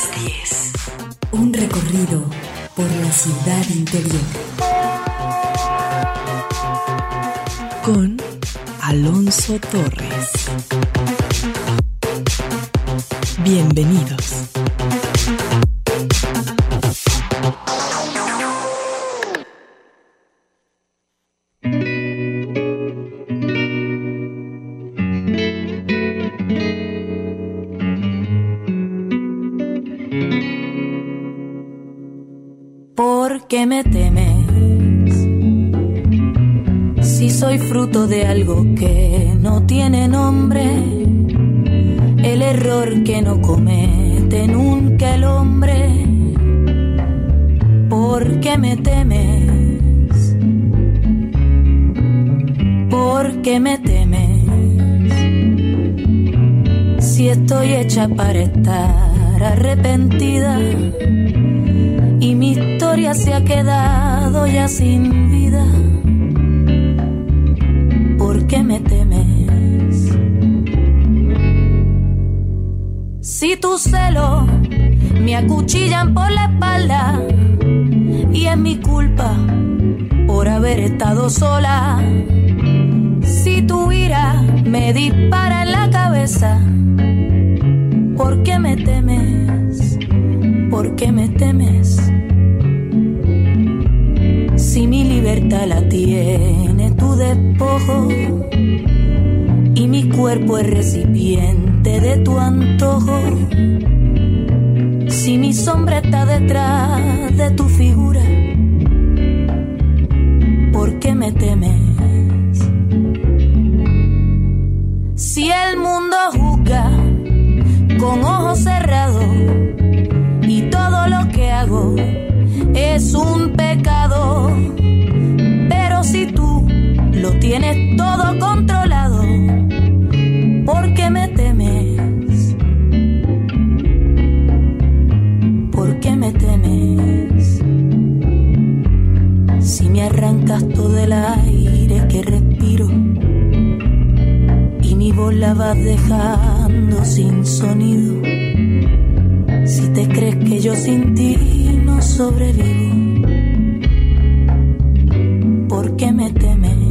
las 10. Un recorrido por la ciudad interior. Con Alonso Torres. Sola. Si tu ira me dispara en la cabeza, ¿por qué me temes? ¿Por qué me temes? Si mi libertad la tiene tu despojo y mi cuerpo es recipiente de tu antojo. Si mi sombra está detrás de tu figura, ¿por qué me temes? Si el mundo juzga con ojos cerrados y todo lo que hago es un pecado. Pero si tú lo tienes todo controlado, arrancas todo el aire que respiro y mi voz la vas dejando sin sonido. Si te crees que yo sin ti no sobrevivo, ¿por qué me temes?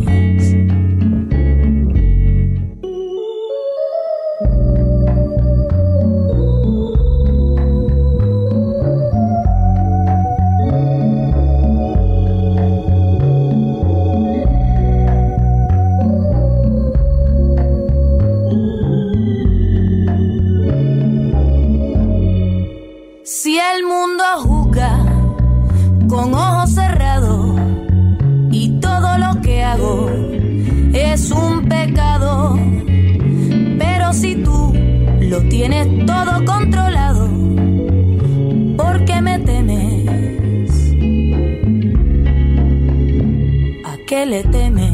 El mundo juzga con ojos cerrados y todo lo que hago es un pecado, pero si tú lo tienes todo controlado, ¿por qué me temes? ¿A qué le temes?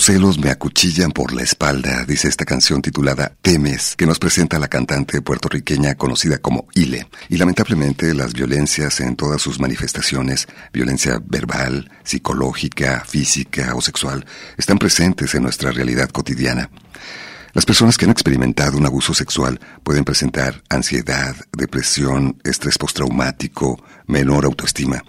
Tus celos me acuchillan por la espalda, dice esta canción titulada Temes, que nos presenta la cantante puertorriqueña conocida como Ile. Y lamentablemente las violencias en todas sus manifestaciones, violencia verbal, psicológica, física o sexual, están presentes en nuestra realidad cotidiana. Las personas que han experimentado un abuso sexual pueden presentar ansiedad, depresión, estrés postraumático, menor autoestima.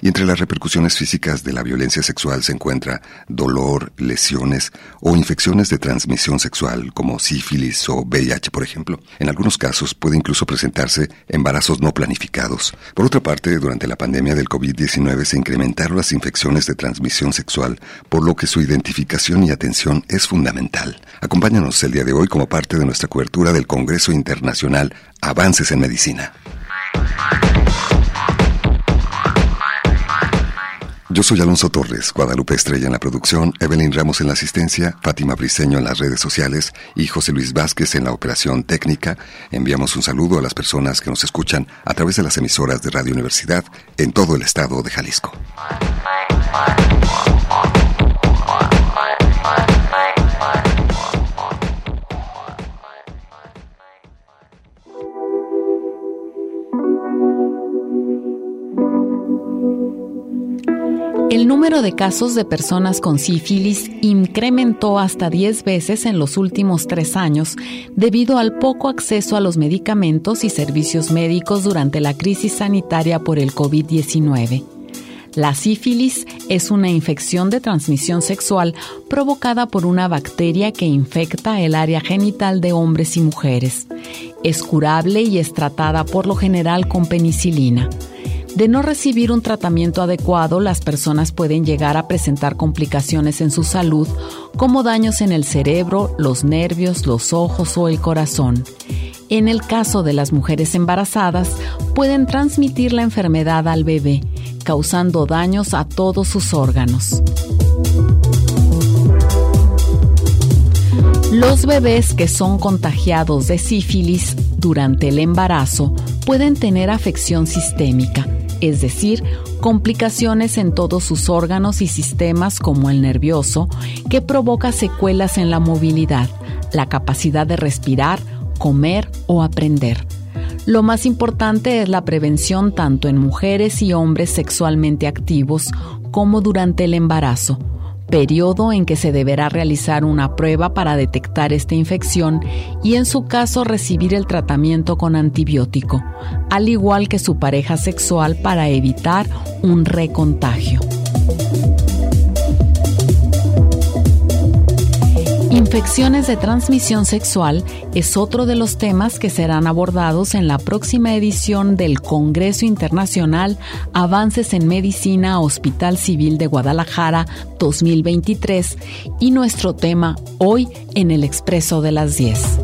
Y entre las repercusiones físicas de la violencia sexual se encuentra dolor, lesiones o infecciones de transmisión sexual como sífilis o VIH, por ejemplo. En algunos casos puede incluso presentarse embarazos no planificados. Por otra parte, durante la pandemia del COVID-19 se incrementaron las infecciones de transmisión sexual, por lo que su identificación y atención es fundamental. Acompáñanos el día de hoy como parte de nuestra cobertura del Congreso Internacional Avances en Medicina. Yo soy Alonso Torres, Guadalupe Estrella en la producción, Evelyn Ramos en la asistencia, Fátima Briceño en las redes sociales y José Luis Vázquez en la operación técnica. Enviamos un saludo a las personas que nos escuchan a través de las emisoras de Radio Universidad en todo el estado de Jalisco. El número de casos de personas con sífilis incrementó hasta 10 veces en los últimos tres años debido al poco acceso a los medicamentos y servicios médicos durante la crisis sanitaria por el COVID-19. La sífilis es una infección de transmisión sexual provocada por una bacteria que infecta el área genital de hombres y mujeres. Es curable y es tratada por lo general con penicilina. De no recibir un tratamiento adecuado, las personas pueden llegar a presentar complicaciones en su salud, como daños en el cerebro, los nervios, los ojos o el corazón. En el caso de las mujeres embarazadas, pueden transmitir la enfermedad al bebé, causando daños a todos sus órganos. Los bebés que son contagiados de sífilis durante el embarazo pueden tener afección sistémica es decir, complicaciones en todos sus órganos y sistemas como el nervioso, que provoca secuelas en la movilidad, la capacidad de respirar, comer o aprender. Lo más importante es la prevención tanto en mujeres y hombres sexualmente activos como durante el embarazo periodo en que se deberá realizar una prueba para detectar esta infección y en su caso recibir el tratamiento con antibiótico, al igual que su pareja sexual para evitar un recontagio. Infecciones de transmisión sexual es otro de los temas que serán abordados en la próxima edición del Congreso Internacional Avances en Medicina Hospital Civil de Guadalajara 2023 y nuestro tema hoy en el Expreso de las 10.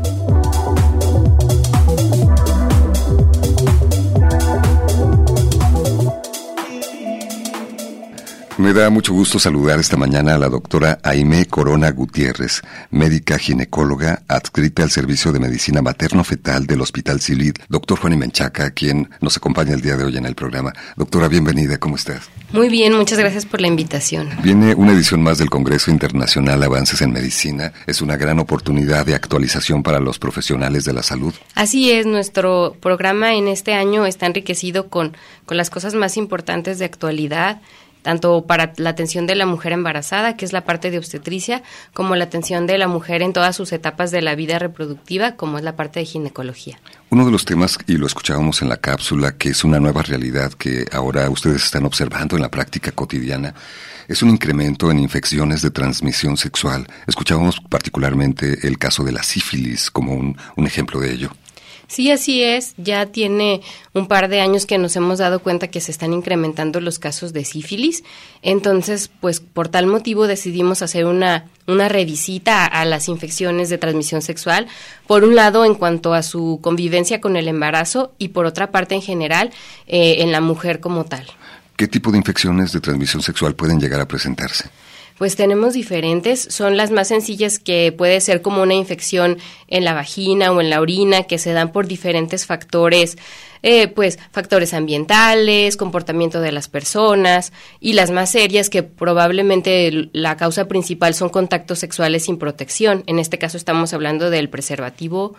Me da mucho gusto saludar esta mañana a la doctora Aime Corona Gutiérrez, médica ginecóloga adscrita al Servicio de Medicina Materno-Fetal del Hospital Civil. Doctor Juan Menchaca, quien nos acompaña el día de hoy en el programa. Doctora, bienvenida, ¿cómo estás? Muy bien, muchas gracias por la invitación. Viene una edición más del Congreso Internacional Avances en Medicina. Es una gran oportunidad de actualización para los profesionales de la salud. Así es, nuestro programa en este año está enriquecido con, con las cosas más importantes de actualidad tanto para la atención de la mujer embarazada, que es la parte de obstetricia, como la atención de la mujer en todas sus etapas de la vida reproductiva, como es la parte de ginecología. Uno de los temas, y lo escuchábamos en la cápsula, que es una nueva realidad que ahora ustedes están observando en la práctica cotidiana, es un incremento en infecciones de transmisión sexual. Escuchábamos particularmente el caso de la sífilis como un, un ejemplo de ello. Sí, así es. Ya tiene un par de años que nos hemos dado cuenta que se están incrementando los casos de sífilis. Entonces, pues por tal motivo decidimos hacer una, una revisita a, las infecciones de transmisión sexual. Por un lado, en cuanto a su convivencia con el embarazo y por otra parte, en general, eh, en la mujer como tal. ¿Qué tipo de infecciones de transmisión sexual pueden llegar a presentarse? Pues tenemos diferentes. Son las más sencillas que puede ser como una infección en la vagina o en la orina que se dan por diferentes factores, eh, pues factores ambientales, comportamiento de las personas y las más serias que probablemente la causa principal son contactos sexuales sin protección. En este caso estamos hablando del preservativo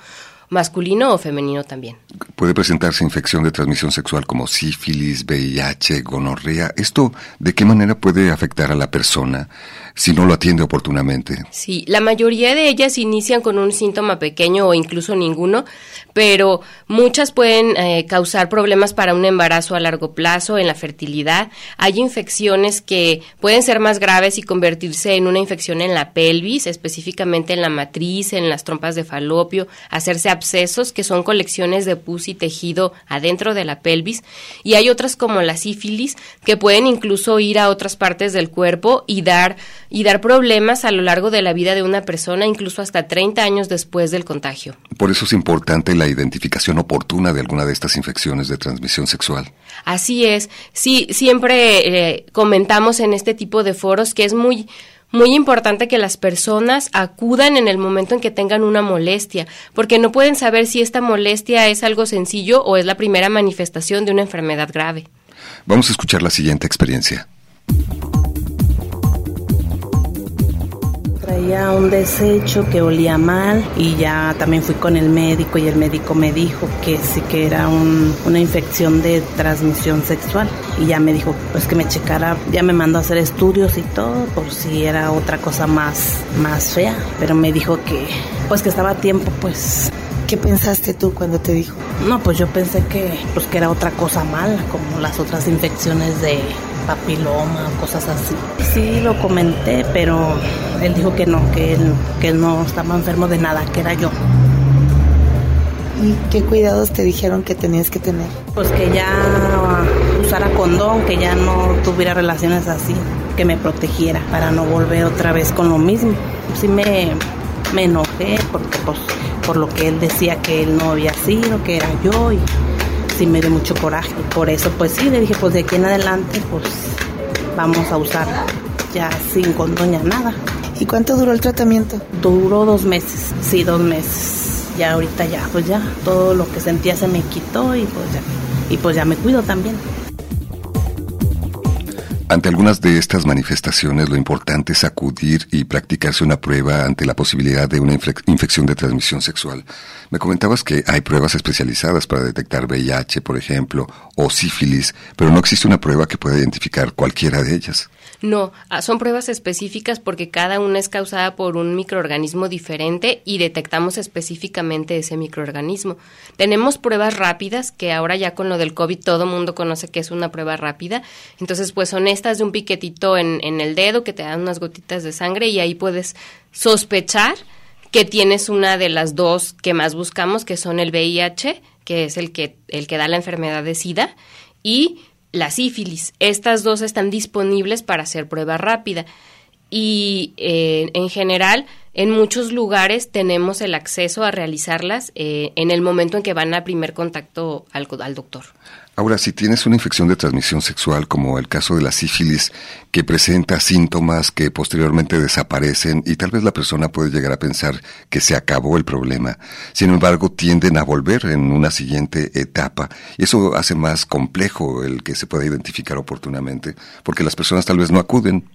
masculino o femenino también. Puede presentarse infección de transmisión sexual como sífilis, VIH, gonorrea. ¿Esto de qué manera puede afectar a la persona si no lo atiende oportunamente? Sí, la mayoría de ellas inician con un síntoma pequeño o incluso ninguno, pero muchas pueden eh, causar problemas para un embarazo a largo plazo, en la fertilidad. Hay infecciones que pueden ser más graves y convertirse en una infección en la pelvis, específicamente en la matriz, en las trompas de falopio, hacerse abscesos, que son colecciones de pus y tejido adentro de la pelvis, y hay otras como la sífilis, que pueden incluso ir a otras partes del cuerpo y dar, y dar problemas a lo largo de la vida de una persona, incluso hasta 30 años después del contagio. Por eso es importante la identificación oportuna de alguna de estas infecciones de transmisión sexual. Así es, sí, siempre eh, comentamos en este tipo de foros que es muy muy importante que las personas acudan en el momento en que tengan una molestia, porque no pueden saber si esta molestia es algo sencillo o es la primera manifestación de una enfermedad grave. Vamos a escuchar la siguiente experiencia. Traía un desecho que olía mal y ya también fui con el médico y el médico me dijo que sí que era una infección de transmisión sexual. Y ya me dijo pues que me checara, ya me mandó a hacer estudios y todo por si era otra cosa más, más fea, pero me dijo que pues que estaba a tiempo pues. ¿Qué pensaste tú cuando te dijo? No, pues yo pensé que, pues que era otra cosa mala, como las otras infecciones de papiloma, cosas así. Sí, lo comenté, pero él dijo que no, que él, que él no estaba enfermo de nada, que era yo. ¿Y qué cuidados te dijeron que tenías que tener? Pues que ya usara condón, que ya no tuviera relaciones así, que me protegiera para no volver otra vez con lo mismo. Sí me, me enojé porque pues por lo que él decía que él no había sido, que era yo y sí me dio mucho coraje. Por eso pues sí, le dije pues de aquí en adelante pues vamos a usar ya sin condoña nada. ¿Y cuánto duró el tratamiento? Duró dos meses, sí, dos meses. Ya ahorita ya, pues ya, todo lo que sentía se me quitó y pues ya, y pues ya me cuido también. Ante algunas de estas manifestaciones, lo importante es acudir y practicarse una prueba ante la posibilidad de una infección de transmisión sexual. Me comentabas que hay pruebas especializadas para detectar VIH, por ejemplo, o sífilis, pero no existe una prueba que pueda identificar cualquiera de ellas. No, ah, son pruebas específicas porque cada una es causada por un microorganismo diferente y detectamos específicamente ese microorganismo. Tenemos pruebas rápidas, que ahora ya con lo del COVID todo mundo conoce que es una prueba rápida. Entonces, pues son estas de un piquetito en, en el dedo que te dan unas gotitas de sangre y ahí puedes sospechar que tienes una de las dos que más buscamos, que son el VIH, que es el que, el que da la enfermedad de SIDA, y la sífilis. Estas dos están disponibles para hacer prueba rápida y eh, en general en muchos lugares tenemos el acceso a realizarlas eh, en el momento en que van a primer contacto al, al doctor. Ahora, si tienes una infección de transmisión sexual, como el caso de la sífilis, que presenta síntomas que posteriormente desaparecen y tal vez la persona puede llegar a pensar que se acabó el problema, sin embargo tienden a volver en una siguiente etapa. Eso hace más complejo el que se pueda identificar oportunamente, porque las personas tal vez no acuden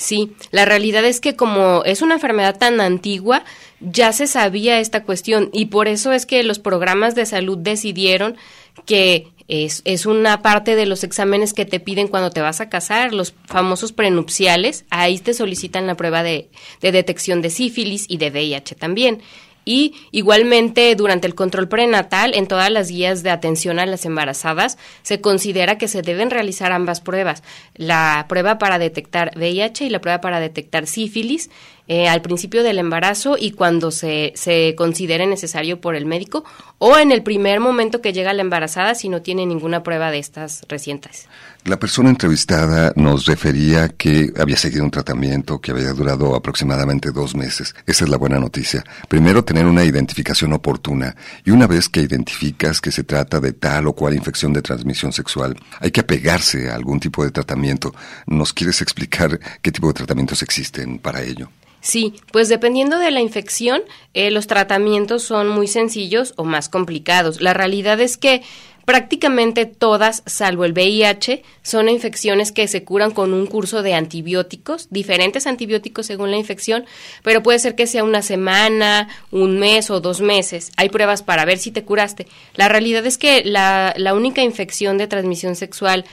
Sí, la realidad es que como es una enfermedad tan antigua, ya se sabía esta cuestión y por eso es que los programas de salud decidieron que es, una parte de los exámenes que te piden cuando te vas a casar, los famosos prenupciales, ahí te solicitan la prueba de, de detección de sífilis y de VIH también. Y igualmente durante el control prenatal, en todas las guías de atención a las embarazadas, se considera que se deben realizar ambas pruebas, la prueba para detectar VIH y la prueba para detectar sífilis eh, al principio del embarazo y cuando se, se considere necesario por el médico o en el primer momento que llega la embarazada si no tiene ninguna prueba de estas recientes. La persona entrevistada nos refería que había seguido un tratamiento que había durado aproximadamente dos meses. Esa es la buena noticia. Primero, tener una identificación oportuna. Y una vez que identificas que se trata de tal o cual infección de transmisión sexual, hay que apegarse a algún tipo de tratamiento. ¿Nos quieres explicar qué tipo de tratamientos existen para ello? Sí, pues dependiendo de la infección, eh, los tratamientos son muy sencillos o más complicados. La realidad es que Prácticamente todas, salvo el VIH, son infecciones que se curan con un curso de antibióticos, diferentes antibióticos según la infección, pero puede ser que sea una semana, un mes o dos meses. Hay pruebas para ver si te curaste. La realidad es que la, la única infección de transmisión sexual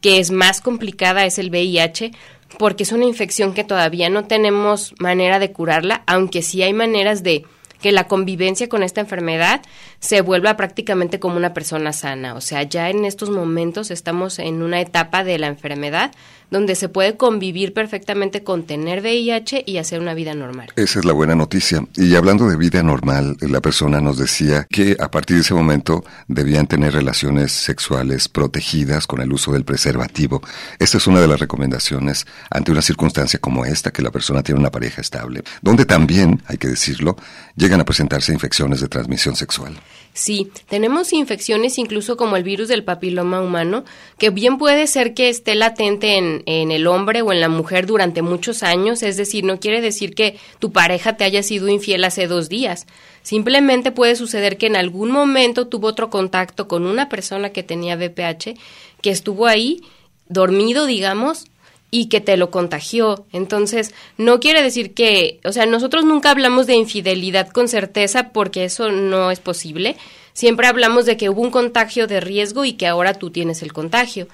que es más complicada es el VIH, porque es una infección que todavía no tenemos manera de curarla, aunque sí hay maneras de que la convivencia con esta enfermedad se vuelva prácticamente como una persona sana. O sea, ya en estos momentos estamos en una etapa de la enfermedad donde se puede convivir perfectamente con tener VIH y hacer una vida normal. Esa es la buena noticia. Y hablando de vida normal, la persona nos decía que a partir de ese momento debían tener relaciones sexuales protegidas con el uso del preservativo. Esta es una de las recomendaciones ante una circunstancia como esta, que la persona tiene una pareja estable, donde también, hay que decirlo, llegan a presentarse infecciones de transmisión sexual. Sí, tenemos infecciones incluso como el virus del papiloma humano, que bien puede ser que esté latente en, en, el hombre o en la mujer durante muchos años, es decir, no quiere decir que tu pareja te haya sido infiel hace dos días. Simplemente puede suceder que en algún momento tuvo otro contacto con una persona que tenía VPH, que estuvo ahí, dormido, digamos, y que te lo contagió. Entonces, no quiere decir que, o sea, nosotros nunca hablamos de infidelidad con certeza porque eso no es posible. Siempre hablamos de que hubo un contagio de riesgo y que ahora tú tienes el contagio.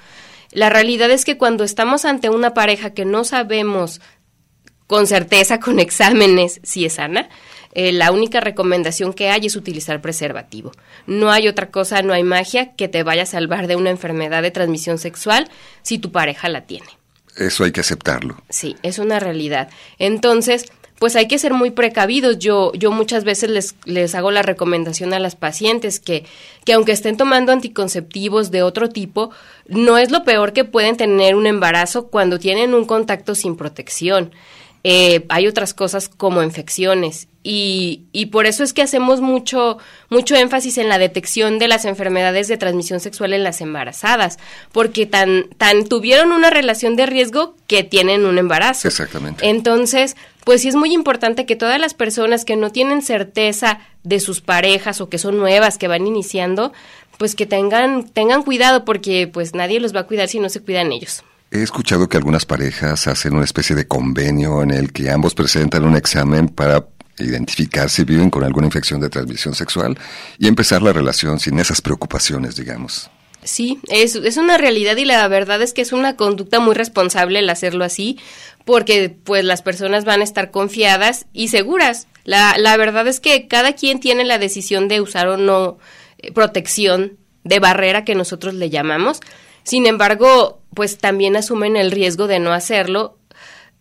La realidad es que cuando estamos ante una pareja que no sabemos con certeza, con exámenes, si es sana, eh, la única recomendación que hay es utilizar preservativo. No hay otra cosa, no hay magia que te vaya a salvar de una enfermedad de transmisión sexual si tu pareja la tiene. Eso hay que aceptarlo. Sí, es una realidad. Entonces, pues hay que ser muy precavidos. Yo, yo muchas veces les, les hago la recomendación a las pacientes que, que aunque estén tomando anticonceptivos de otro tipo, no es lo peor que pueden tener un embarazo cuando tienen un contacto sin protección. Eh, hay otras cosas como infecciones y, y, por eso es que hacemos mucho, mucho énfasis en la detección de las enfermedades de transmisión sexual en las embarazadas, porque tan, tan tuvieron una relación de riesgo que tienen un embarazo. Exactamente. Entonces, pues sí es muy importante que todas las personas que no tienen certeza de sus parejas o que son nuevas, que van iniciando, pues que tengan, tengan cuidado porque pues nadie los va a cuidar si no se cuidan ellos. He escuchado que algunas parejas hacen una especie de convenio en el que ambos presentan un examen para identificar si viven con alguna infección de transmisión sexual y empezar la relación sin esas preocupaciones, digamos. Sí, es, es una realidad y la verdad es que es una conducta muy responsable el hacerlo así, porque pues las personas van a estar confiadas y seguras. La, la verdad es que cada quien tiene la decisión de usar o no eh, protección de barrera que nosotros le llamamos. Sin embargo, pues también asumen el riesgo de no hacerlo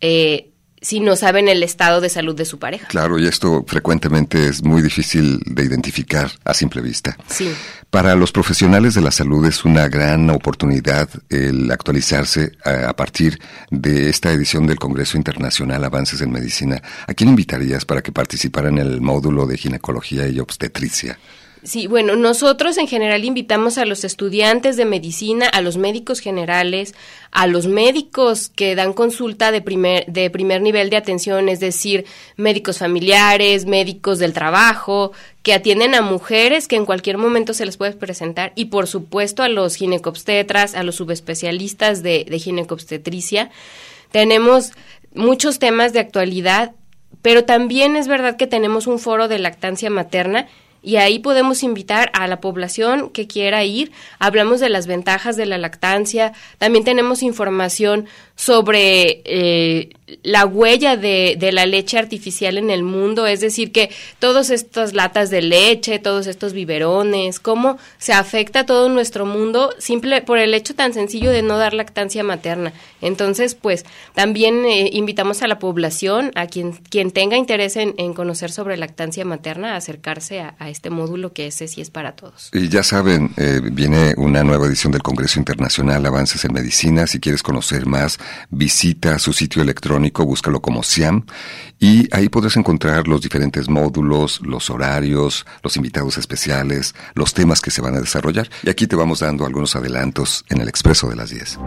eh, si no saben el estado de salud de su pareja. Claro, y esto frecuentemente es muy difícil de identificar a simple vista. Sí. Para los profesionales de la salud es una gran oportunidad el actualizarse a, a partir de esta edición del Congreso Internacional Avances en Medicina. ¿A quién invitarías para que participara en el módulo de ginecología y obstetricia? Sí, bueno, nosotros en general invitamos a los estudiantes de medicina, a los médicos generales, a los médicos que dan consulta de primer, de primer nivel de atención, es decir, médicos familiares, médicos del trabajo, que atienden a mujeres que en cualquier momento se les puede presentar, y por supuesto a los ginecobstetras, a los subespecialistas de, de ginecobstetricia. Tenemos muchos temas de actualidad, pero también es verdad que tenemos un foro de lactancia materna y ahí podemos invitar a la población que quiera ir. Hablamos de las ventajas de la lactancia. También tenemos información sobre eh, la huella de, de, la leche artificial en el mundo, es decir, que todas estas latas de leche, todos estos biberones, cómo se afecta todo nuestro mundo simple por el hecho tan sencillo de no dar lactancia materna. Entonces, pues también eh, invitamos a la población, a quien, quien tenga interés en, en conocer sobre lactancia materna, a acercarse a, a, este módulo que ese sí es para todos. Y ya saben, eh, viene una nueva edición del Congreso Internacional Avances en Medicina. Si quieres conocer más, visita su sitio electrónico, búscalo como SIAM y ahí podrás encontrar los diferentes módulos, los horarios, los invitados especiales, los temas que se van a desarrollar. Y aquí te vamos dando algunos adelantos en el Expreso de las 10.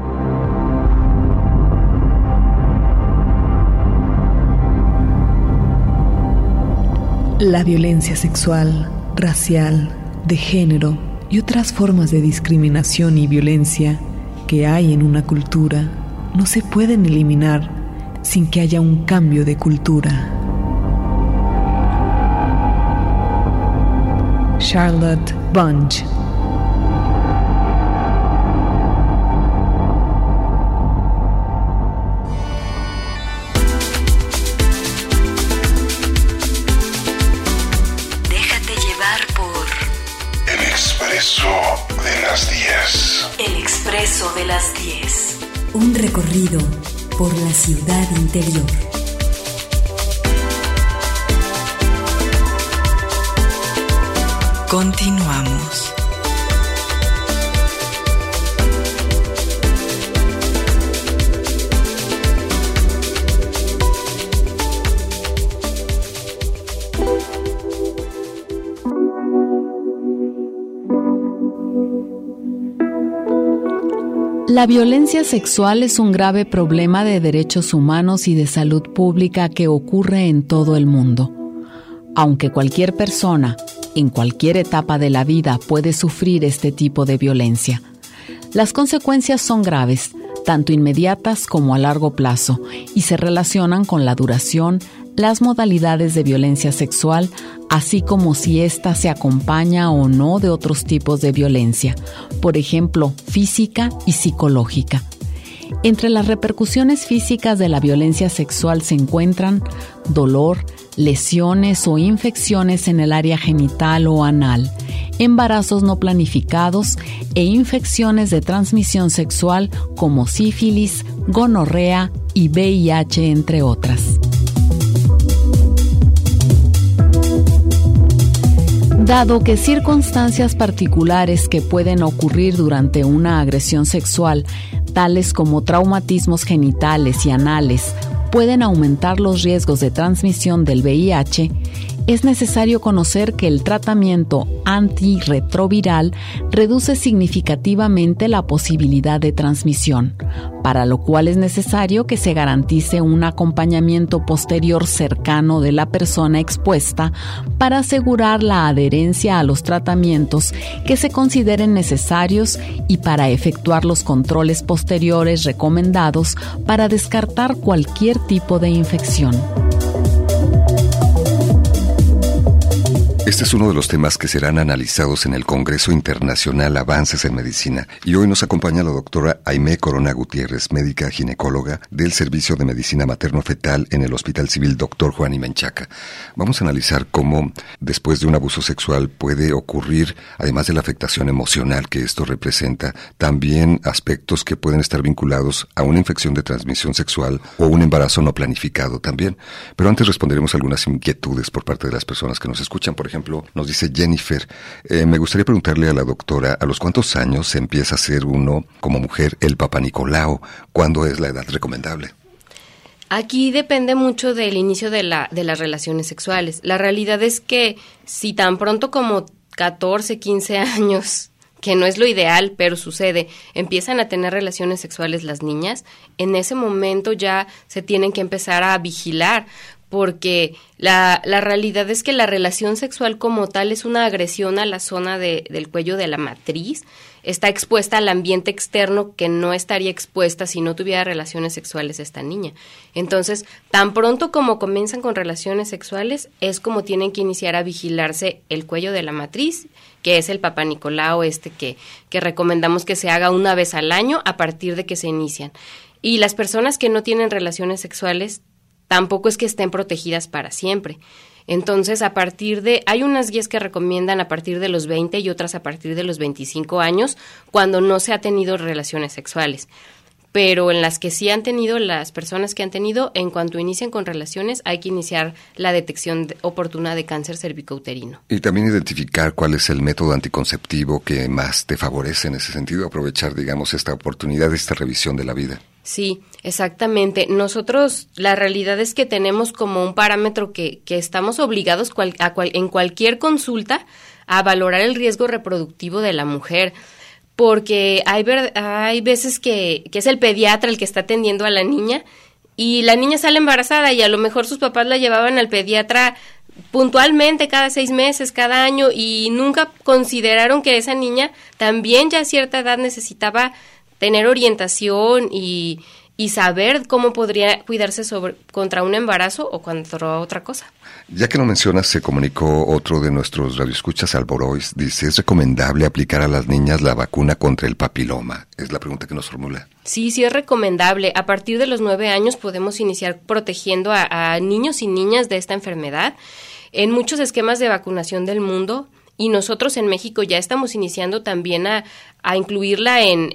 La violencia sexual, racial, de género y otras formas de discriminación y violencia que hay en una cultura no se pueden eliminar sin que haya un cambio de cultura. Charlotte Bunch El expreso de las 10. Un recorrido por la ciudad interior. Continuamos. La violencia sexual es un grave problema de derechos humanos y de salud pública que ocurre en todo el mundo. Aunque cualquier persona, en cualquier etapa de la vida, puede sufrir este tipo de violencia. Las consecuencias son graves, tanto inmediatas como a largo plazo, y se relacionan con la duración, las modalidades de violencia sexual, así como si ésta se acompaña o no de otros tipos de violencia, por ejemplo, física y psicológica. Entre las repercusiones físicas de la violencia sexual se encuentran dolor, lesiones o infecciones en el área genital o anal, embarazos no planificados e infecciones de transmisión sexual como sífilis, gonorrea y VIH, entre otras. Dado que circunstancias particulares que pueden ocurrir durante una agresión sexual, tales como traumatismos genitales y anales, pueden aumentar los riesgos de transmisión del VIH, es necesario conocer que el tratamiento antirretroviral reduce significativamente la posibilidad de transmisión, para lo cual es necesario que se garantice un acompañamiento posterior cercano de la persona expuesta para asegurar la adherencia a los tratamientos que se consideren necesarios y para efectuar los controles posteriores recomendados para descartar cualquier tipo de infección. Este es uno de los temas que serán analizados en el Congreso Internacional Avances en Medicina y hoy nos acompaña la doctora Aimé Corona Gutiérrez, médica ginecóloga del Servicio de Medicina Materno-Fetal en el Hospital Civil Dr. Juan Imenchaca. Vamos a analizar cómo después de un abuso sexual puede ocurrir, además de la afectación emocional que esto representa, también aspectos que pueden estar vinculados a una infección de transmisión sexual o un embarazo no planificado también. Pero antes responderemos algunas inquietudes por parte de las personas que nos escuchan. Por ejemplo, nos dice Jennifer, eh, me gustaría preguntarle a la doctora, ¿a los cuántos años se empieza a ser uno, como mujer, el Papa Nicolau? ¿Cuándo es la edad recomendable? Aquí depende mucho del inicio de, la, de las relaciones sexuales. La realidad es que si tan pronto como 14, 15 años que no es lo ideal, pero sucede, empiezan a tener relaciones sexuales las niñas, en ese momento ya se tienen que empezar a vigilar, porque la, la, realidad es que la relación sexual como tal es una agresión a la zona de, del cuello de la matriz, está expuesta al ambiente externo que no estaría expuesta si no tuviera relaciones sexuales esta niña. Entonces, tan pronto como comienzan con relaciones sexuales, es como tienen que iniciar a vigilarse el cuello de la matriz, que es el Papa Nicolau este que, que recomendamos que se haga una vez al año a partir de que se inician. Y las personas que no tienen relaciones sexuales tampoco es que estén protegidas para siempre. Entonces, a partir de, hay unas guías que recomiendan a partir de los 20 y otras a partir de los 25 años, cuando no se ha tenido relaciones sexuales. Pero en las que sí han tenido, las personas que han tenido, en cuanto inician con relaciones, hay que iniciar la detección oportuna de cáncer cervicouterino. Y también identificar cuál es el método anticonceptivo que más te favorece en ese sentido, aprovechar, digamos, esta oportunidad, esta revisión de la vida. Sí, exactamente. Nosotros, la realidad es que tenemos como un parámetro que, que estamos obligados a en cualquier consulta a valorar el riesgo reproductivo de la mujer, porque hay, hay veces que, que es el pediatra el que está atendiendo a la niña y la niña sale embarazada y a lo mejor sus papás la llevaban al pediatra puntualmente cada seis meses, cada año y nunca consideraron que esa niña también ya a cierta edad necesitaba tener orientación y, y saber cómo podría cuidarse sobre, contra un embarazo o contra otra cosa. Ya que lo mencionas, se comunicó otro de nuestros radioescuchas, Alborois, dice, ¿es recomendable aplicar a las niñas la vacuna contra el papiloma? Es la pregunta que nos formula. Sí, sí es recomendable. A partir de los nueve años podemos iniciar protegiendo a, a niños y niñas de esta enfermedad. En muchos esquemas de vacunación del mundo, y nosotros en México ya estamos iniciando también a, incluirla en,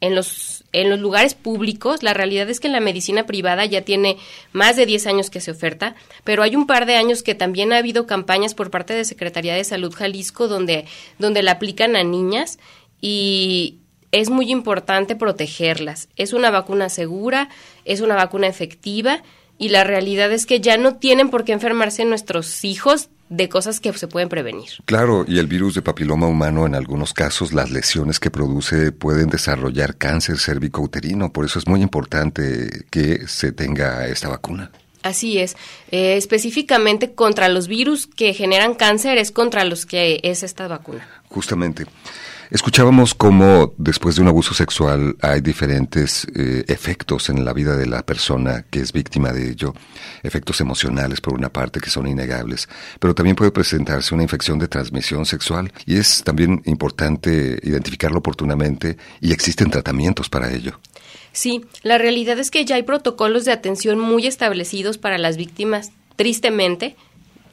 los, en los lugares públicos. La realidad es que la medicina privada ya tiene más de 10 años que se oferta, pero hay un par de años que también ha habido campañas por parte de Secretaría de Salud Jalisco donde, donde la aplican a niñas y es muy importante protegerlas. Es una vacuna segura, es una vacuna efectiva y la realidad es que ya no tienen por qué enfermarse nuestros hijos de cosas que se pueden prevenir. Claro, y el virus de papiloma humano en algunos casos las lesiones que produce pueden desarrollar cáncer cérvico-uterino, por eso es muy importante que se tenga esta vacuna. Así es, eh, específicamente contra los virus que generan cáncer es contra los que es esta vacuna. Justamente. Escuchábamos cómo después de un abuso sexual hay diferentes eh, efectos en la vida de la persona que es víctima de ello, efectos emocionales por una parte que son innegables, pero también puede presentarse una infección de transmisión sexual y es también importante identificarlo oportunamente y existen tratamientos para ello. Sí, la realidad es que ya hay protocolos de atención muy establecidos para las víctimas. Tristemente,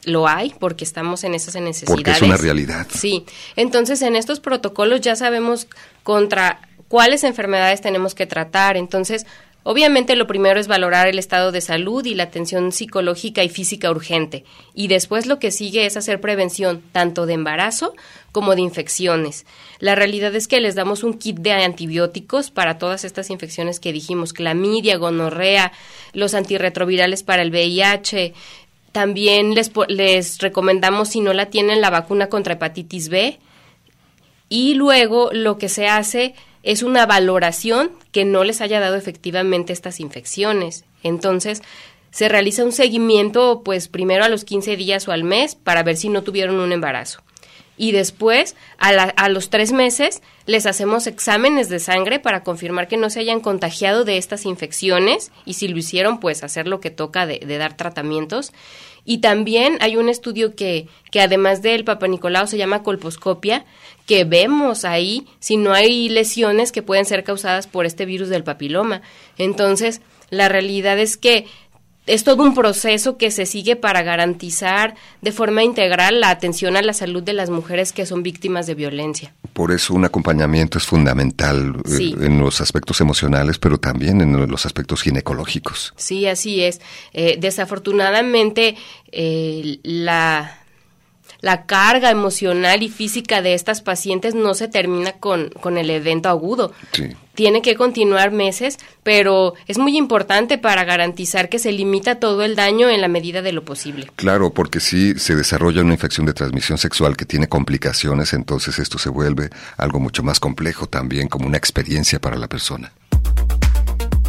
lo hay porque estamos en esas necesidades. Porque es una realidad. Sí, entonces en estos protocolos ya sabemos contra cuáles enfermedades tenemos que tratar. Entonces, obviamente lo primero es valorar el estado de salud y la atención psicológica y física urgente. Y después lo que sigue es hacer prevención tanto de embarazo como de infecciones. La realidad es que les damos un kit de antibióticos para todas estas infecciones que dijimos, clamidia, gonorrea, los antirretrovirales para el VIH, también les, les recomendamos, si no la tienen, la vacuna contra hepatitis B. Y luego lo que se hace es una valoración que no les haya dado efectivamente estas infecciones. Entonces, se realiza un seguimiento, pues primero a los 15 días o al mes para ver si no tuvieron un embarazo y después, a, a, los tres meses, les hacemos exámenes de sangre para confirmar que no se hayan contagiado de estas infecciones y si lo hicieron, pues hacer lo que toca de, de dar tratamientos. Y también hay un estudio que, que además del Papa Nicolau se llama colposcopia, que vemos ahí si no hay lesiones que pueden ser causadas por este virus del papiloma. Entonces, la realidad es que es todo un proceso que se sigue para garantizar de forma integral la atención a la salud de las mujeres que son víctimas de violencia. Por eso un acompañamiento es fundamental eh, en los aspectos emocionales, pero también en los aspectos ginecológicos. Sí, así es. Eh, desafortunadamente, eh, la la carga emocional y física de estas pacientes no se termina con, con el evento agudo. Tiene que continuar meses, pero es muy importante para garantizar que se limita todo el daño en la medida de lo posible. Claro, porque si se desarrolla una infección de transmisión sexual que tiene complicaciones, entonces esto se vuelve algo mucho más complejo también como una experiencia para la persona.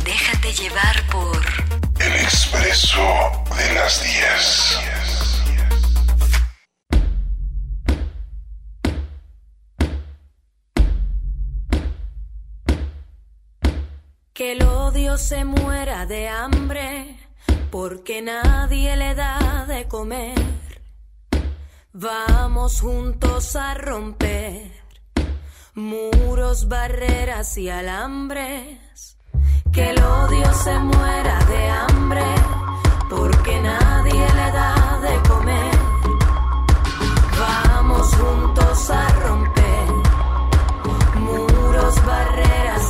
Déjate llevar por el expreso de las 10. Que el odio se muera de hambre porque nadie le da de comer. Vamos juntos a romper muros, barreras y alambres. Que el odio se muera de hambre porque nadie le da de comer. Vamos juntos a romper muros, barreras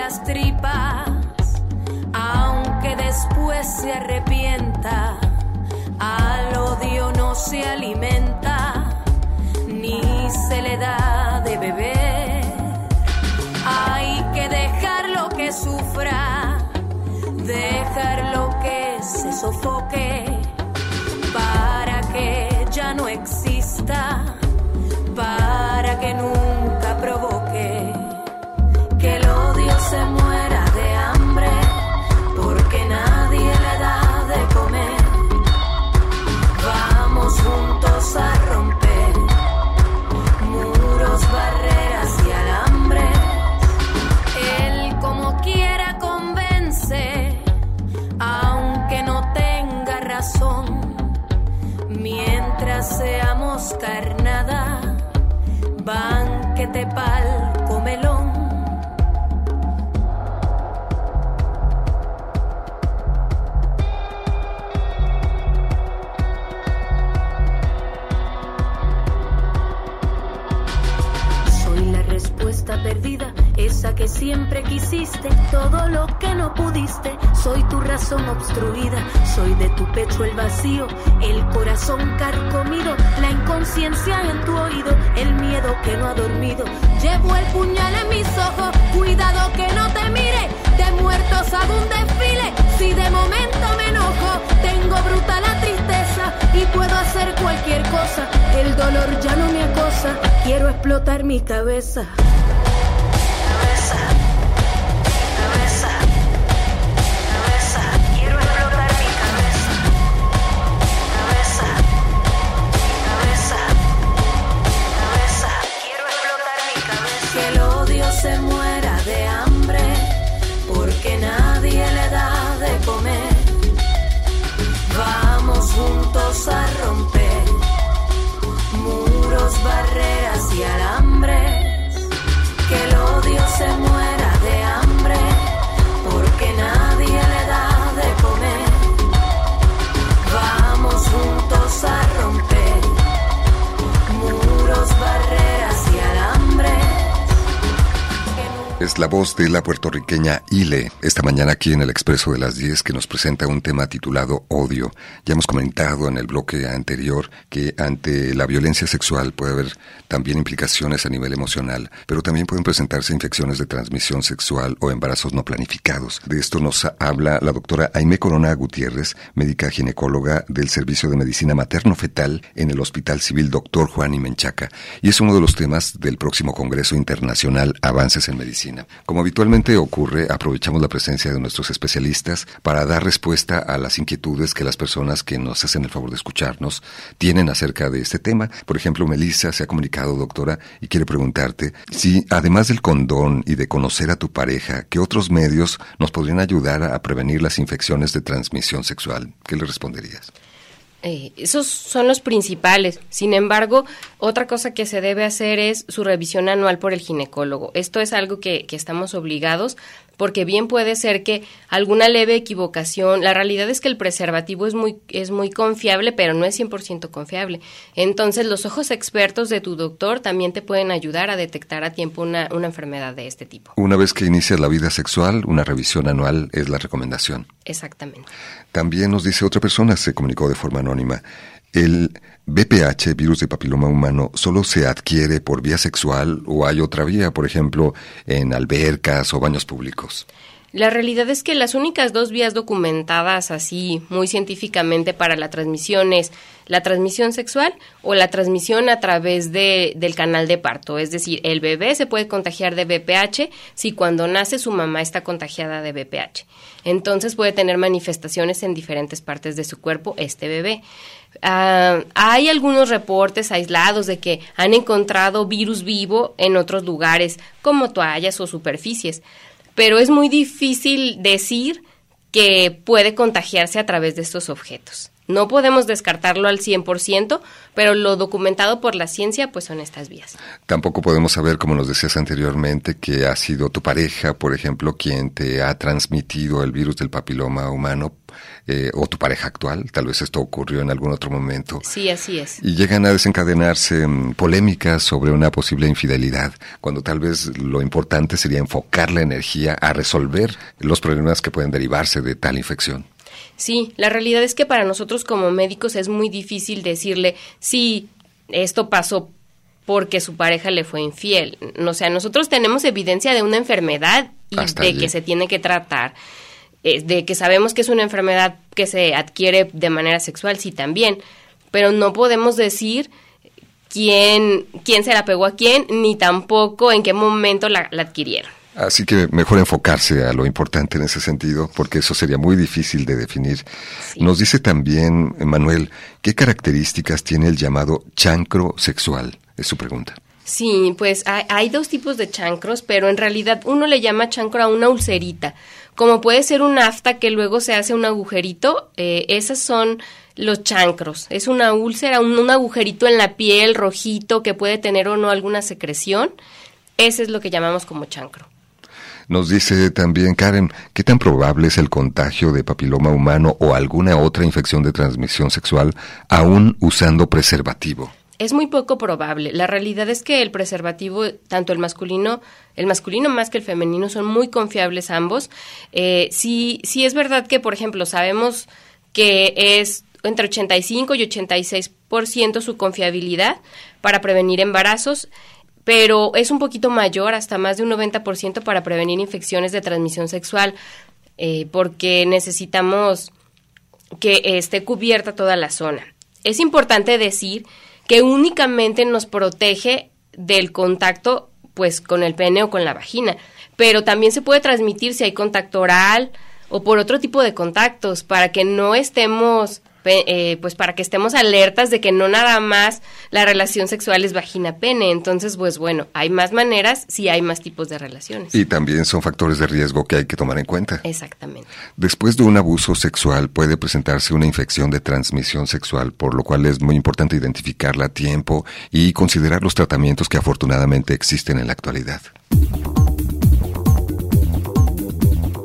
las tripas, aunque después se arrepienta, al odio no se alimenta, ni se le da de beber. Hay que dejarlo que sufra, dejarlo que se sofoque, para que ya no exista, para que nunca se muera de hambre porque nadie le da de comer. Vamos juntos a romper muros, barreras y alambres. Él como quiera convence, aunque no tenga razón. Mientras seamos carnada, banquete pal comelón. Perdida, esa que siempre quisiste, todo lo que no pudiste, soy tu razón obstruida, soy de tu pecho el vacío, el corazón carcomido, la inconsciencia en tu oído, el miedo que no ha dormido, llevo el puñal en mis ojos, cuidado que no te mire, de muertos hago un desfile, si de momento me enojo, tengo bruta la tristeza y puedo hacer cualquier cosa, el dolor ya no me acosa, quiero explotar mi. Cabeza, juntos a romper muros, barreras y alambres. Que el odio se muera de hambre, porque nadie le da de comer. Vamos juntos a romper muros, barreras Es la voz de la puertorriqueña Ile, esta mañana aquí en el Expreso de las 10, que nos presenta un tema titulado Odio. Ya hemos comentado en el bloque anterior que ante la violencia sexual puede haber también implicaciones a nivel emocional, pero también pueden presentarse infecciones de transmisión sexual o embarazos no planificados. De esto nos habla la doctora Aime Corona Gutiérrez, médica ginecóloga del Servicio de Medicina Materno-Fetal en el Hospital Civil Dr. Juan y Menchaca, y es uno de los temas del próximo Congreso Internacional Avances en Medicina. Como habitualmente ocurre, aprovechamos la presencia de nuestros especialistas para dar respuesta a las inquietudes que las personas que nos hacen el favor de escucharnos tienen acerca de este tema. Por ejemplo, Melissa se ha comunicado, doctora, y quiere preguntarte si, además del condón y de conocer a tu pareja, ¿qué otros medios nos podrían ayudar a prevenir las infecciones de transmisión sexual? ¿Qué le responderías? Eh, esos son los principales. Sin embargo, otra cosa que se debe hacer es su revisión anual por el ginecólogo. Esto es algo que, que estamos obligados porque bien puede ser que alguna leve equivocación, la realidad es que el preservativo es muy, es muy confiable, pero no es 100% confiable. Entonces, los ojos expertos de tu doctor también te pueden ayudar a detectar a tiempo una, una enfermedad de este tipo. Una vez que inicias la vida sexual, una revisión anual es la recomendación. Exactamente. También nos dice otra persona, se comunicó de forma anónima. El BPH, virus de papiloma humano, solo se adquiere por vía sexual o hay otra vía, por ejemplo, en albercas o baños públicos. La realidad es que las únicas dos vías documentadas así muy científicamente para la transmisión es la transmisión sexual o la transmisión a través de, del canal de parto. Es decir, el bebé se puede contagiar de BPH si cuando nace su mamá está contagiada de BPH. Entonces puede tener manifestaciones en diferentes partes de su cuerpo este bebé. Uh, hay algunos reportes aislados de que han encontrado virus vivo en otros lugares, como toallas o superficies, pero es muy difícil decir que puede contagiarse a través de estos objetos. No podemos descartarlo al 100%, pero lo documentado por la ciencia pues son estas vías. Tampoco podemos saber, como nos decías anteriormente, que ha sido tu pareja, por ejemplo, quien te ha transmitido el virus del papiloma humano eh, o tu pareja actual. Tal vez esto ocurrió en algún otro momento. Sí, así es. Y llegan a desencadenarse mm, polémicas sobre una posible infidelidad, cuando tal vez lo importante sería enfocar la energía a resolver los problemas que pueden derivarse de tal infección. Sí, la realidad es que para nosotros como médicos es muy difícil decirle, sí, esto pasó porque su pareja le fue infiel. O sea, nosotros tenemos evidencia de una enfermedad y Hasta de allí. que se tiene que tratar, eh, de que sabemos que es una enfermedad que se adquiere de manera sexual, sí también, pero no podemos decir quién, quién se la pegó a quién, ni tampoco en qué momento la, la adquirieron. Así que mejor enfocarse a lo importante en ese sentido, porque eso sería muy difícil de definir. Nos dice también, Manuel, ¿qué características tiene el llamado chancro sexual? Es su pregunta. Sí, pues hay, hay, dos tipos de chancros, pero en realidad uno le llama chancro a una ulcerita. Como puede ser un afta que luego se hace un agujerito, eh, esos son los chancros. Es una úlcera, un, un agujerito en la piel rojito que puede tener o no alguna secreción. Ese es lo que llamamos como chancro. Nos dice también Karen, ¿qué tan probable es el contagio de papiloma humano o alguna otra infección de transmisión sexual aún usando preservativo? Es muy poco probable. La realidad es que el preservativo, tanto el masculino, el masculino más que el femenino, son muy confiables ambos. Eh, sí, sí es verdad que, por ejemplo, sabemos que es entre 85 y 86% su confiabilidad para prevenir embarazos pero es un poquito mayor, hasta más de un 90% para prevenir infecciones de transmisión sexual, eh, porque necesitamos que esté cubierta toda la zona. Es importante decir que únicamente nos protege del contacto pues con el pene o con la vagina, pero también se puede transmitir si hay contacto oral o por otro tipo de contactos para que no estemos eh, pues para que estemos alertas de que no nada más la relación sexual es vagina-pene. Entonces, pues bueno, hay más maneras si hay más tipos de relaciones. Y también son factores de riesgo que hay que tomar en cuenta. Exactamente. Después de un abuso sexual puede presentarse una infección de transmisión sexual, por lo cual es muy importante identificarla a tiempo y considerar los tratamientos que afortunadamente existen en la actualidad.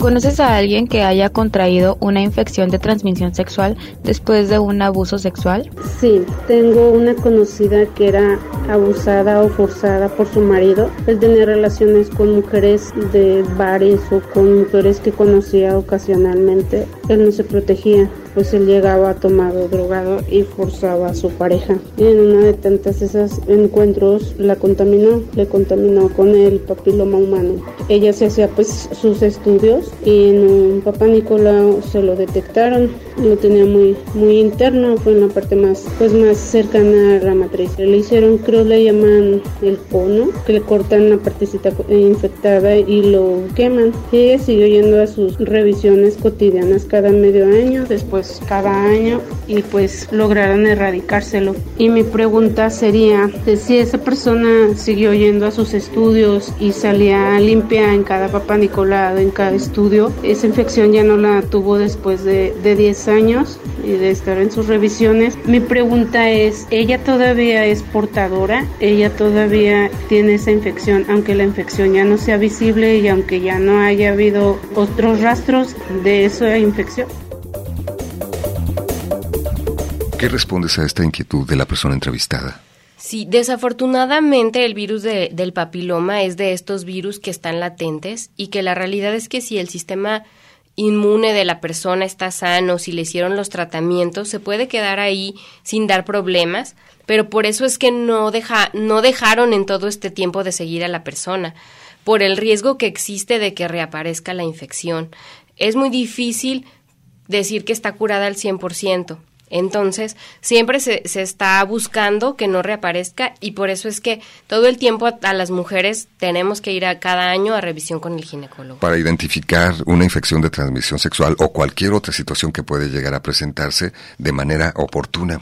¿Conoces a alguien que haya contraído una infección de transmisión sexual después de un abuso sexual? Sí, tengo una conocida que era abusada o forzada por su marido. Él tenía relaciones con mujeres de bares o con mujeres que conocía ocasionalmente. Él no se protegía pues él llegaba tomado, drogado y forzaba a su pareja. En una de tantas esos encuentros la contaminó, le contaminó con el papiloma humano. Ella se hacía pues sus estudios y en un papá Nicolau se lo detectaron, lo tenía muy muy interno, fue en la parte más pues más cercana a la matriz. Le hicieron, creo le llaman el cono, que le cortan la partecita infectada y lo queman. Y ella siguió yendo a sus revisiones cotidianas cada medio año, después cada año y pues lograron erradicárselo. Y mi pregunta sería si esa persona siguió yendo a sus estudios y salía limpia en cada papá Nicolado, en cada estudio, esa infección ya no la tuvo después de, de 10 años y de estar en sus revisiones. Mi pregunta es, ¿ella todavía es portadora? ¿Ella todavía tiene esa infección aunque la infección ya no sea visible y aunque ya no haya habido otros rastros de esa infección? ¿Qué respondes a esta inquietud de la persona entrevistada? Sí, desafortunadamente el virus del papiloma es de estos virus que están latentes y que la realidad es que si el sistema inmune de la persona está sano, si le hicieron los tratamientos, se puede quedar ahí sin dar problemas, pero por eso es que no, deja, no dejaron en todo este tiempo de seguir a la persona, por el riesgo que existe de que reaparezca la infección. Es muy difícil decir que está curada al 100%. Entonces, siempre se, se, está buscando que no reaparezca y por eso es que todo el tiempo a, las mujeres tenemos que ir a cada año a revisión con el ginecólogo. Para identificar una infección de transmisión sexual o cualquier otra situación que puede llegar a presentarse de manera oportuna.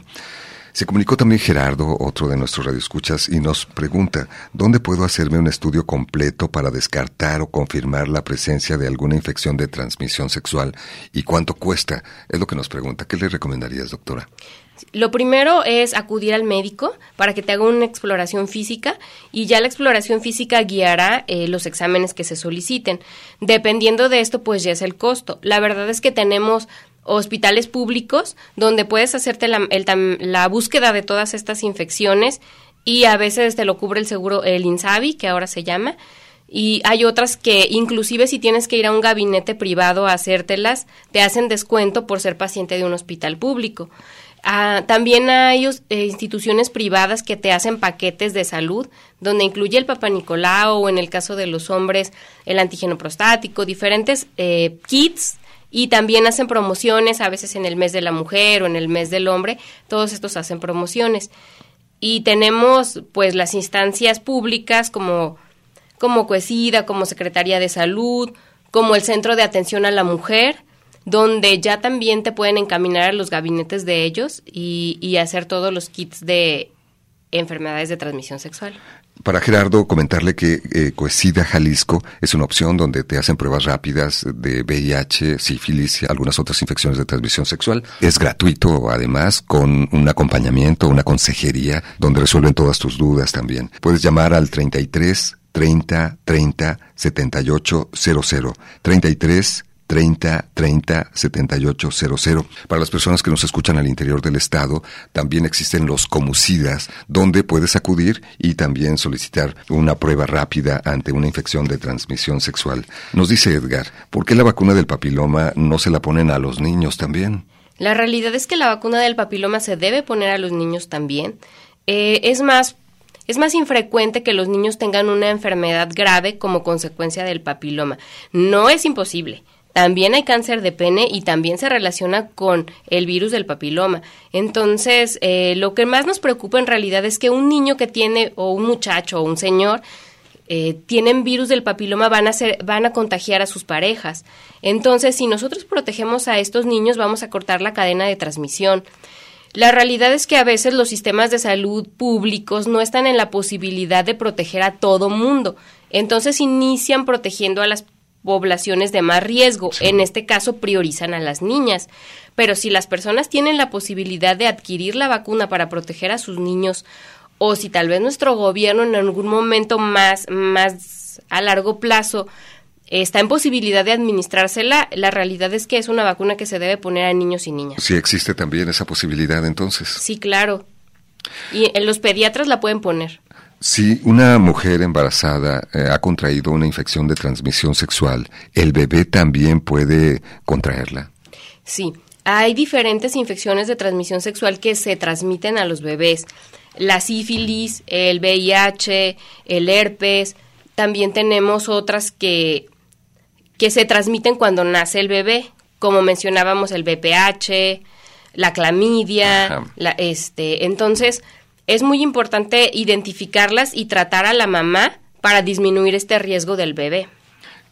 Se comunicó también Gerardo, otro de nuestros radioescuchas, y nos pregunta, ¿dónde puedo hacerme un estudio completo para descartar o confirmar la presencia de alguna infección de transmisión sexual? ¿Y cuánto cuesta? Es lo que nos pregunta. ¿Qué le recomendarías, doctora? Lo primero es acudir al médico para que te haga una exploración física y ya la exploración física guiará eh, los exámenes que se soliciten. Dependiendo de esto, pues ya es el costo. La verdad es que tenemos hospitales públicos donde puedes hacerte la, el, la, búsqueda de todas estas infecciones y a veces te lo cubre el seguro, el INSABI, que ahora se llama, y hay otras que inclusive si tienes que ir a un gabinete privado a hacértelas, te hacen descuento por ser paciente de un hospital público. Ah, también hay eh, instituciones privadas que te hacen paquetes de salud, donde incluye el Papa Nicolau o en el caso de los hombres el antígeno prostático, diferentes eh, kits y también hacen promociones, a veces en el mes de la mujer o en el mes del hombre, todos estos hacen promociones. Y tenemos pues las instancias públicas como, como Coesida, como Secretaría de Salud, como el Centro de Atención a la Mujer, donde ya también te pueden encaminar a los gabinetes de ellos y, y hacer todos los kits de enfermedades de transmisión sexual. Para Gerardo, comentarle que eh, Coesida Jalisco es una opción donde te hacen pruebas rápidas de VIH, sífilis y algunas otras infecciones de transmisión sexual. Es gratuito, además, con un acompañamiento, una consejería, donde resuelven todas tus dudas también. Puedes llamar al 33 30 30 78 00. 33 30 30 78 00. Para las personas que nos escuchan al interior del estado, también existen los comucidas, donde puedes acudir y también solicitar una prueba rápida ante una infección de transmisión sexual. Nos dice Edgar, ¿por qué la vacuna del papiloma no se la ponen a los niños también? La realidad es que la vacuna del papiloma se debe poner a los niños también. Eh, es más, es más infrecuente que los niños tengan una enfermedad grave como consecuencia del papiloma. No es imposible también hay cáncer de pene y también se relaciona con el virus del papiloma. Entonces, eh, lo que más nos preocupa en realidad es que un niño que tiene, o un muchacho, o un señor, eh, tienen virus del papiloma van a, ser, van a contagiar a sus parejas. Entonces, si nosotros protegemos a estos niños, vamos a cortar la cadena de transmisión. La realidad es que a veces los sistemas de salud públicos no están en la posibilidad de proteger a todo mundo. Entonces inician protegiendo a las poblaciones de más riesgo. En este caso priorizan a las niñas. Pero si las personas tienen la posibilidad de adquirir la vacuna para proteger a sus niños o si tal vez nuestro gobierno en algún momento más, más a largo plazo está en posibilidad de administrársela, la realidad es que es una vacuna que se debe poner a niños y niñas. Sí existe también esa posibilidad entonces. Sí, claro. Y en los pediatras la pueden poner. Si una mujer embarazada eh, ha contraído una infección de transmisión sexual, ¿el bebé también puede contraerla? Sí, hay diferentes infecciones de transmisión sexual que se transmiten a los bebés la sífilis, el VIH, el herpes. También tenemos otras que, que se transmiten cuando nace el bebé, como mencionábamos el BPH, la clamidia, la, este, entonces es muy importante identificarlas y tratar a la mamá para disminuir este riesgo del bebé.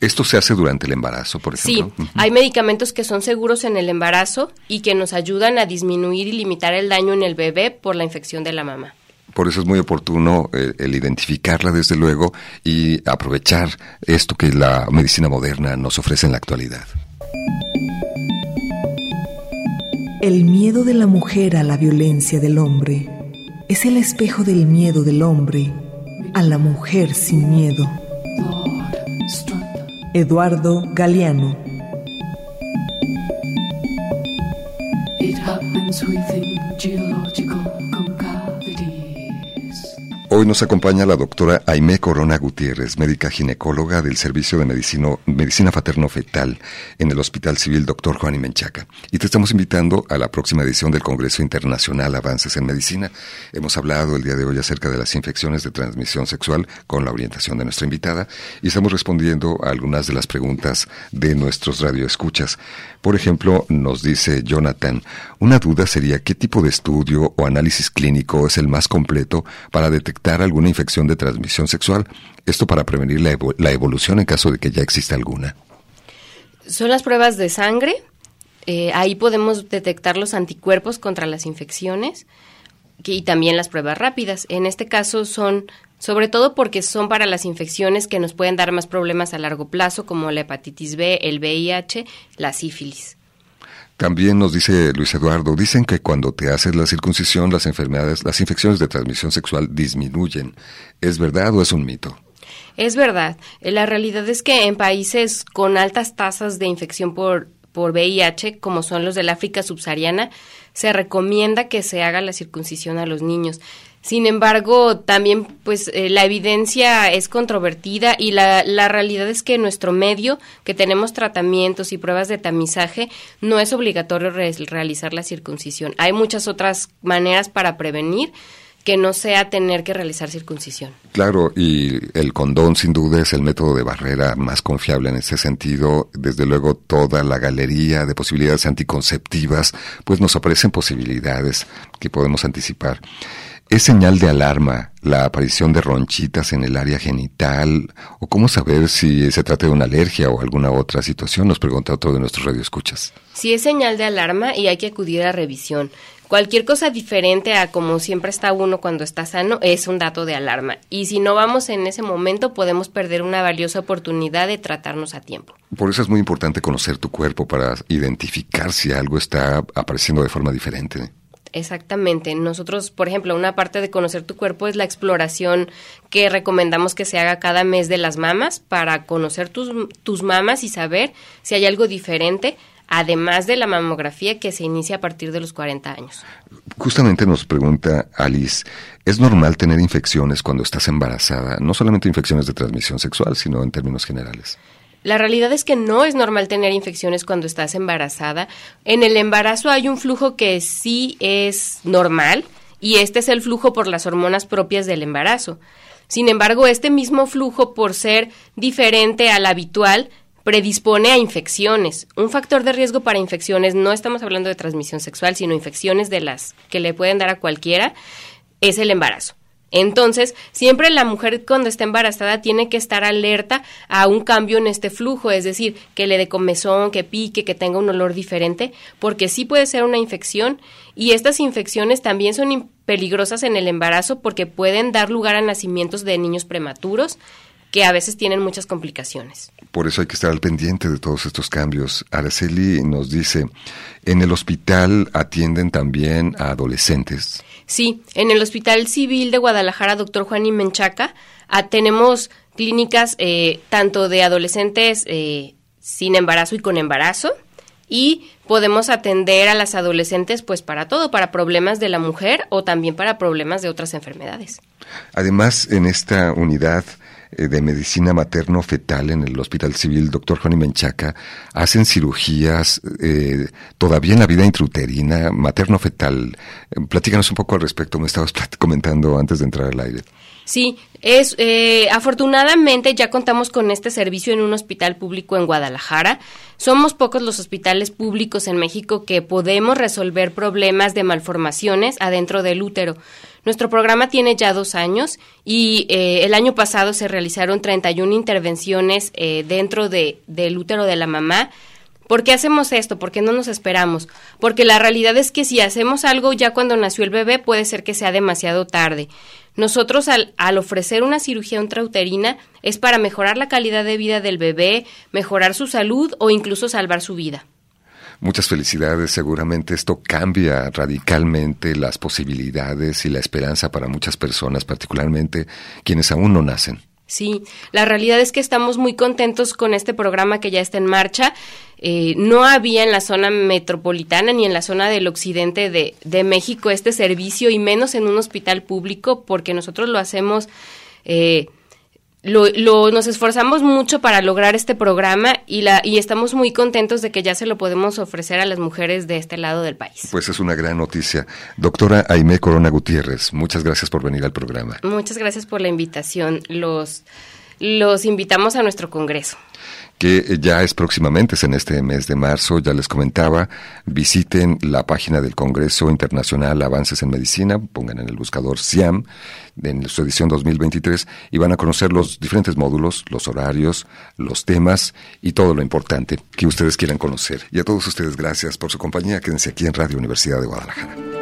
¿Esto se hace durante el embarazo, por ejemplo? Sí, hay medicamentos que son seguros en el embarazo y que nos ayudan a disminuir y limitar el daño en el bebé por la infección de la mamá. Por eso es muy oportuno eh, el identificarla desde luego y aprovechar esto que la medicina moderna nos ofrece en la actualidad. El miedo de la mujer a la violencia del hombre es el espejo del miedo del hombre a la mujer sin miedo. Eduardo Galeano. Hoy nos acompaña la doctora Aimé Corona Gutiérrez, médica ginecóloga del Servicio de Medicina Faterno-Fetal en el Hospital Civil Dr. Juan Menchaca. Y te estamos invitando a la próxima edición del Congreso Internacional Avances en Medicina. Hemos hablado el día de hoy acerca de las infecciones de transmisión sexual con la orientación de nuestra invitada y estamos respondiendo a algunas de las preguntas de nuestros radioescuchas. Por ejemplo, nos dice Jonathan, una duda sería qué tipo de estudio o análisis clínico es el más completo para detectar alguna infección de transmisión sexual, esto para prevenir la, evolución en caso de que ya exista alguna. Son las pruebas de sangre, eh, ahí podemos detectar los anticuerpos contra las infecciones y también las pruebas rápidas. En este caso son sobre todo porque son para las infecciones que nos pueden dar más problemas a largo plazo, como la hepatitis B, el VIH, la sífilis. También nos dice Luis Eduardo, dicen que cuando te haces la circuncisión las enfermedades, las infecciones de transmisión sexual disminuyen. ¿Es verdad o es un mito? Es verdad. La realidad es que en países con altas tasas de infección por, por VIH, como son los del África subsahariana, se recomienda que se haga la circuncisión a los niños. Sin embargo, también pues eh, la evidencia es controvertida y la, la, realidad es que en nuestro medio, que tenemos tratamientos y pruebas de tamizaje, no es obligatorio realizar la circuncisión. Hay muchas otras maneras para prevenir que no sea tener que realizar circuncisión. Claro, y el condón sin duda es el método de barrera más confiable en ese sentido. Desde luego toda la galería de posibilidades anticonceptivas, pues nos ofrecen posibilidades que podemos anticipar. ¿Es señal de alarma la aparición de ronchitas en el área genital? ¿O cómo saber si se trata de una alergia o alguna otra situación? Nos pregunta otro de nuestros radioescuchas. Sí, es señal de alarma y hay que acudir a revisión. Cualquier cosa diferente a como siempre está uno cuando está sano es un dato de alarma. Y si no vamos en ese momento, podemos perder una valiosa oportunidad de tratarnos a tiempo. Por eso es muy importante conocer tu cuerpo para identificar si algo está apareciendo de forma diferente. Exactamente. Nosotros, por ejemplo, una parte de conocer tu cuerpo es la exploración que recomendamos que se haga cada mes de las mamas para conocer tus, tus mamas y saber si hay algo diferente, además de la mamografía que se inicia a partir de los 40 años. Justamente nos pregunta Alice, ¿es normal tener infecciones cuando estás embarazada? No solamente infecciones de transmisión sexual, sino en términos generales. La realidad es que no es normal tener infecciones cuando estás embarazada. En el embarazo hay un flujo que sí es normal y este es el flujo por las hormonas propias del embarazo. Sin embargo, este mismo flujo, por ser diferente al habitual, predispone a infecciones. Un factor de riesgo para infecciones, no estamos hablando de transmisión sexual, sino infecciones de las que le pueden dar a cualquiera, es el embarazo. Entonces, siempre la mujer cuando está embarazada tiene que estar alerta a un cambio en este flujo, es decir, que le dé comezón, que pique, que tenga un olor diferente, porque sí puede ser una infección y estas infecciones también son peligrosas en el embarazo porque pueden dar lugar a nacimientos de niños prematuros que a veces tienen muchas complicaciones. Por eso hay que estar al pendiente de todos estos cambios. Araceli nos dice, ¿en el hospital atienden también a adolescentes? Sí, en el Hospital Civil de Guadalajara, doctor Juan y Menchaca, ah, tenemos clínicas eh, tanto de adolescentes eh, sin embarazo y con embarazo, y podemos atender a las adolescentes pues para todo, para problemas de la mujer o también para problemas de otras enfermedades. Además, en esta unidad de medicina materno-fetal en el Hospital Civil Dr. Juan Menchaca hacen cirugías eh, todavía en la vida intrauterina materno-fetal. Eh, platícanos un poco al respecto, me estabas comentando antes de entrar al aire. Sí, es eh, afortunadamente ya contamos con este servicio en un hospital público en Guadalajara. Somos pocos los hospitales públicos en México que podemos resolver problemas de malformaciones adentro del útero. Nuestro programa tiene ya dos años y eh, el año pasado se realizaron 31 intervenciones eh, dentro de, del útero de la mamá. ¿Por qué hacemos esto? ¿Por qué no nos esperamos? Porque la realidad es que si hacemos algo ya cuando nació el bebé puede ser que sea demasiado tarde. Nosotros al, al, ofrecer una cirugía intrauterina es para mejorar la calidad de vida del bebé, mejorar su salud o incluso salvar su vida. Muchas felicidades, seguramente esto cambia radicalmente las posibilidades y la esperanza para muchas personas, particularmente quienes aún no nacen. Sí, la realidad es que estamos muy contentos con este programa que ya está en marcha. Eh, no había en la zona metropolitana ni en la zona del occidente de, de, México este servicio y menos en un hospital público porque nosotros lo hacemos eh, lo, lo, nos esforzamos mucho para lograr este programa y, la, y estamos muy contentos de que ya se lo podemos ofrecer a las mujeres de este lado del país. Pues es una gran noticia. Doctora Aime Corona Gutiérrez, muchas gracias por venir al programa. Muchas gracias por la invitación. Los, los invitamos a nuestro congreso que ya es próximamente, es en este mes de marzo, ya les comentaba, visiten la página del Congreso Internacional Avances en Medicina, pongan en el buscador SIAM, en su edición 2023, y van a conocer los diferentes módulos, los horarios, los temas y todo lo importante que ustedes quieran conocer. Y a todos ustedes, gracias por su compañía. Quédense aquí en Radio Universidad de Guadalajara.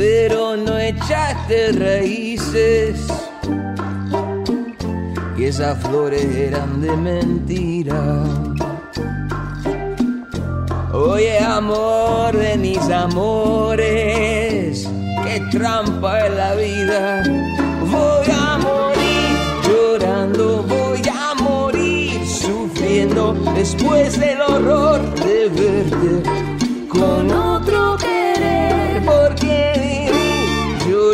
pero no echaste raíces y esas flores eran de mentira. Oye, amor de mis amores, qué trampa es la vida. Voy a morir llorando, voy a morir sufriendo después del horror de verte con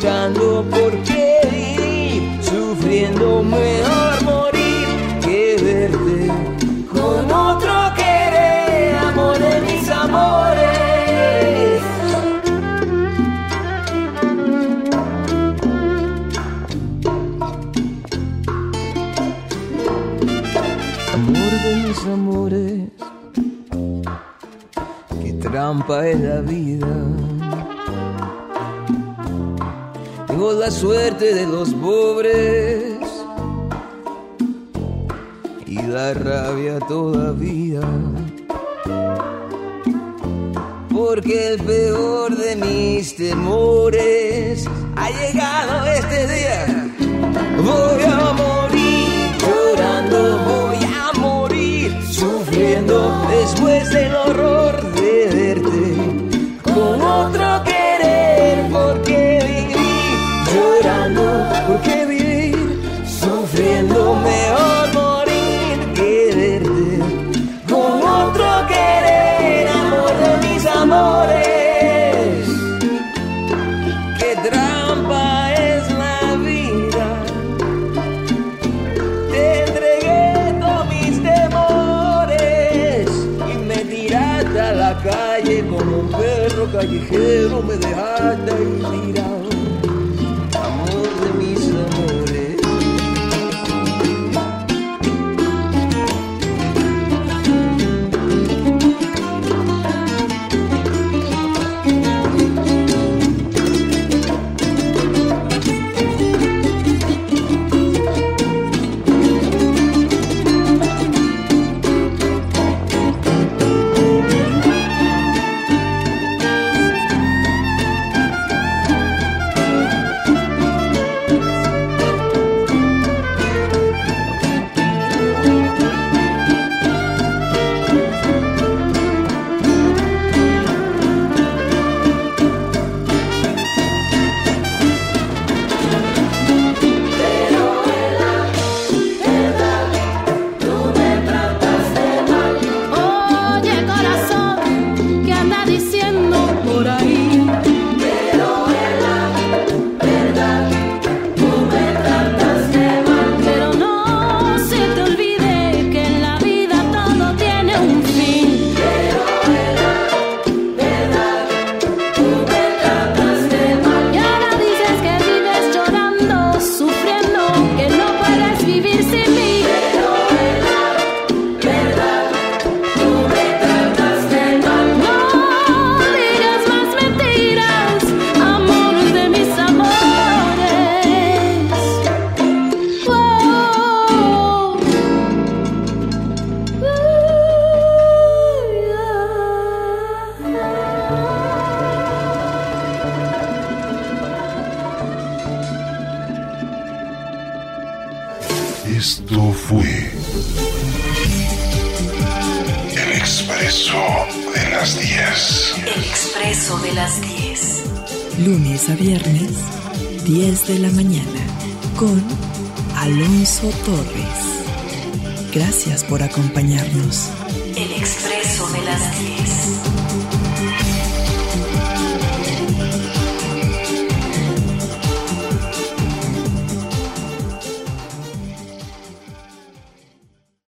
viví llorando, porque viví sufriendo, mejor morir que verte con otro querer, amor de mis amores. amores, qué trampa es la vida. La suerte de los pobres y la rabia todavía. Porque el peor de mis temores ha llegado este día. Voy a morir llorando, voy a morir sufriendo después del horror